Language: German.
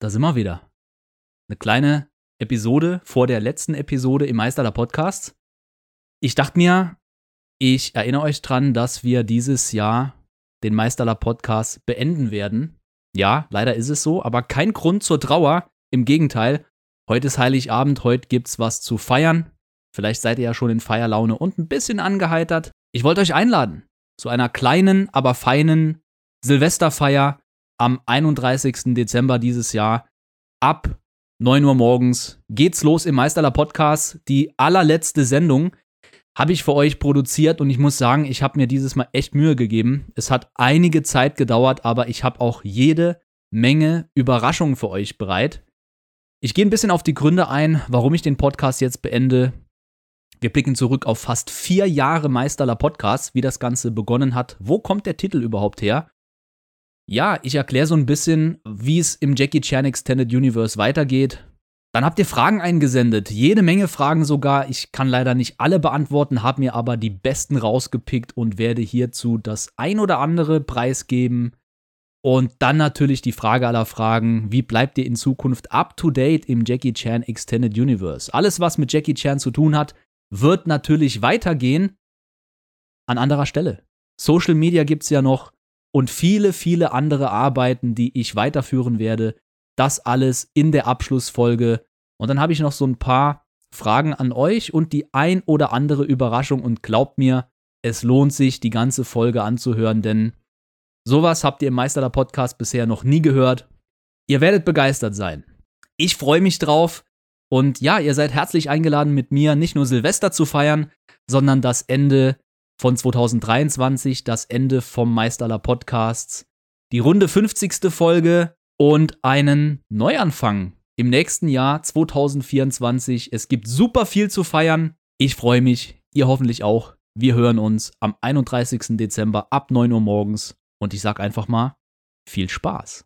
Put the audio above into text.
da sind wir wieder. Eine kleine Episode vor der letzten Episode im Meisterler Podcast. Ich dachte mir, ich erinnere euch dran, dass wir dieses Jahr den Meisterler Podcast beenden werden. Ja, leider ist es so, aber kein Grund zur Trauer. Im Gegenteil, heute ist Heiligabend, heute gibt's was zu feiern. Vielleicht seid ihr ja schon in Feierlaune und ein bisschen angeheitert. Ich wollte euch einladen zu einer kleinen, aber feinen Silvesterfeier am 31. Dezember dieses Jahr. Ab 9 Uhr morgens geht's los im Meisterler Podcast. Die allerletzte Sendung habe ich für euch produziert und ich muss sagen, ich habe mir dieses Mal echt Mühe gegeben. Es hat einige Zeit gedauert, aber ich habe auch jede Menge Überraschungen für euch bereit. Ich gehe ein bisschen auf die Gründe ein, warum ich den Podcast jetzt beende. Wir blicken zurück auf fast vier Jahre Meisterler Podcast, wie das Ganze begonnen hat. Wo kommt der Titel überhaupt her? Ja, ich erkläre so ein bisschen, wie es im Jackie Chan Extended Universe weitergeht. Dann habt ihr Fragen eingesendet, jede Menge Fragen sogar. Ich kann leider nicht alle beantworten, habe mir aber die besten rausgepickt und werde hierzu das ein oder andere preisgeben. Und dann natürlich die Frage aller Fragen, wie bleibt ihr in Zukunft up to date im Jackie Chan Extended Universe? Alles, was mit Jackie Chan zu tun hat, wird natürlich weitergehen an anderer Stelle. Social Media gibt es ja noch und viele, viele andere Arbeiten, die ich weiterführen werde. Das alles in der Abschlussfolge. Und dann habe ich noch so ein paar Fragen an euch und die ein oder andere Überraschung. Und glaubt mir, es lohnt sich, die ganze Folge anzuhören, denn sowas habt ihr im Meisterler Podcast bisher noch nie gehört. Ihr werdet begeistert sein. Ich freue mich drauf. Und ja, ihr seid herzlich eingeladen, mit mir nicht nur Silvester zu feiern, sondern das Ende von 2023, das Ende vom Meisterler Podcasts, die runde 50. Folge und einen Neuanfang im nächsten Jahr 2024. Es gibt super viel zu feiern. Ich freue mich, ihr hoffentlich auch. Wir hören uns am 31. Dezember ab 9 Uhr morgens und ich sag einfach mal viel Spaß.